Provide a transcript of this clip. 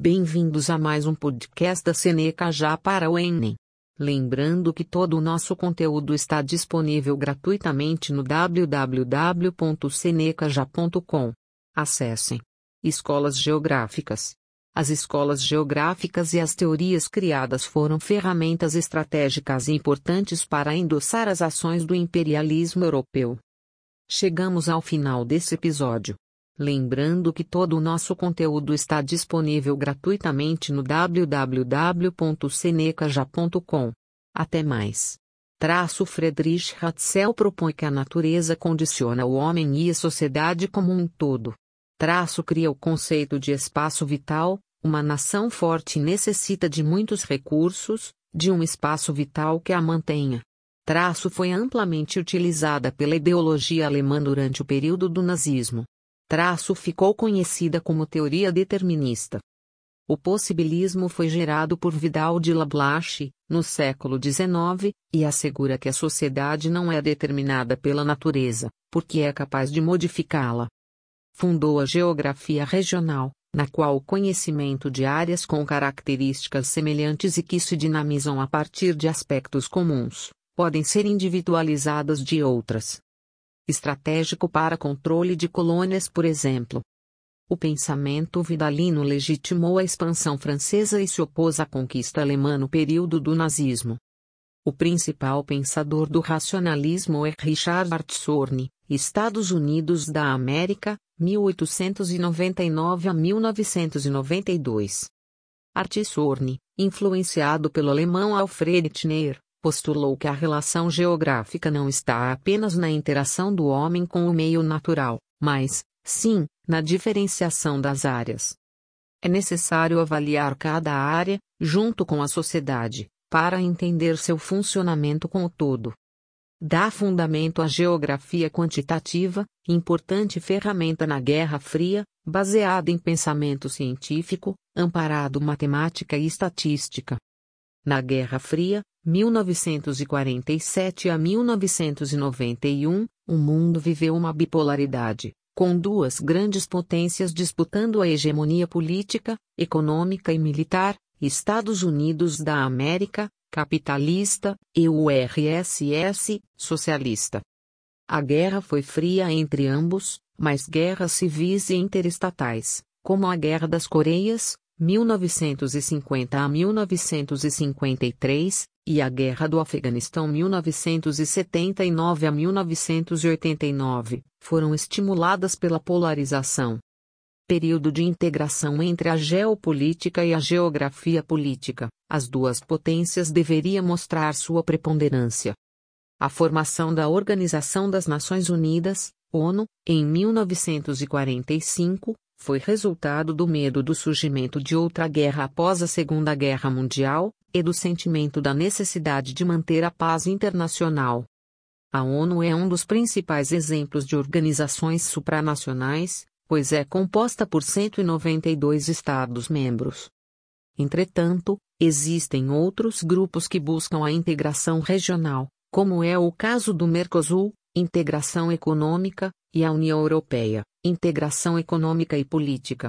Bem-vindos a mais um podcast da Seneca já para o Enem. Lembrando que todo o nosso conteúdo está disponível gratuitamente no www.senecaja.com. Acessem. Escolas Geográficas. As escolas geográficas e as teorias criadas foram ferramentas estratégicas importantes para endossar as ações do imperialismo europeu. Chegamos ao final desse episódio. Lembrando que todo o nosso conteúdo está disponível gratuitamente no www.senecaja.com. Até mais. Traço Friedrich Hatzel propõe que a natureza condiciona o homem e a sociedade como um todo. Traço cria o conceito de espaço vital, uma nação forte necessita de muitos recursos, de um espaço vital que a mantenha. Traço foi amplamente utilizada pela ideologia alemã durante o período do nazismo traço ficou conhecida como teoria determinista. O possibilismo foi gerado por Vidal de Lablache, no século XIX, e assegura que a sociedade não é determinada pela natureza, porque é capaz de modificá-la. Fundou a geografia regional, na qual o conhecimento de áreas com características semelhantes e que se dinamizam a partir de aspectos comuns, podem ser individualizadas de outras estratégico para controle de colônias, por exemplo. O pensamento vidalino legitimou a expansão francesa e se opôs à conquista alemã no período do nazismo. O principal pensador do racionalismo é Richard Hartshorne, Estados Unidos da América, 1899 a 1992. Hartshorne, influenciado pelo alemão Alfred Tiner, postulou que a relação geográfica não está apenas na interação do homem com o meio natural, mas, sim, na diferenciação das áreas. É necessário avaliar cada área, junto com a sociedade, para entender seu funcionamento com o todo. Dá fundamento à geografia quantitativa, importante ferramenta na Guerra Fria, baseada em pensamento científico, amparado matemática e estatística. Na Guerra Fria, 1947 a 1991, o mundo viveu uma bipolaridade, com duas grandes potências disputando a hegemonia política, econômica e militar, Estados Unidos da América, capitalista, e URSS, socialista. A guerra foi fria entre ambos, mas guerras civis e interestatais, como a Guerra das Coreias, 1950 a 1953, e a Guerra do Afeganistão 1979 a 1989, foram estimuladas pela polarização. Período de integração entre a geopolítica e a geografia política, as duas potências deveriam mostrar sua preponderância. A formação da Organização das Nações Unidas, ONU, em 1945, foi resultado do medo do surgimento de outra guerra após a Segunda Guerra Mundial, e do sentimento da necessidade de manter a paz internacional. A ONU é um dos principais exemplos de organizações supranacionais, pois é composta por 192 Estados-membros. Entretanto, existem outros grupos que buscam a integração regional, como é o caso do Mercosul, integração econômica, e a União Europeia, integração econômica e política.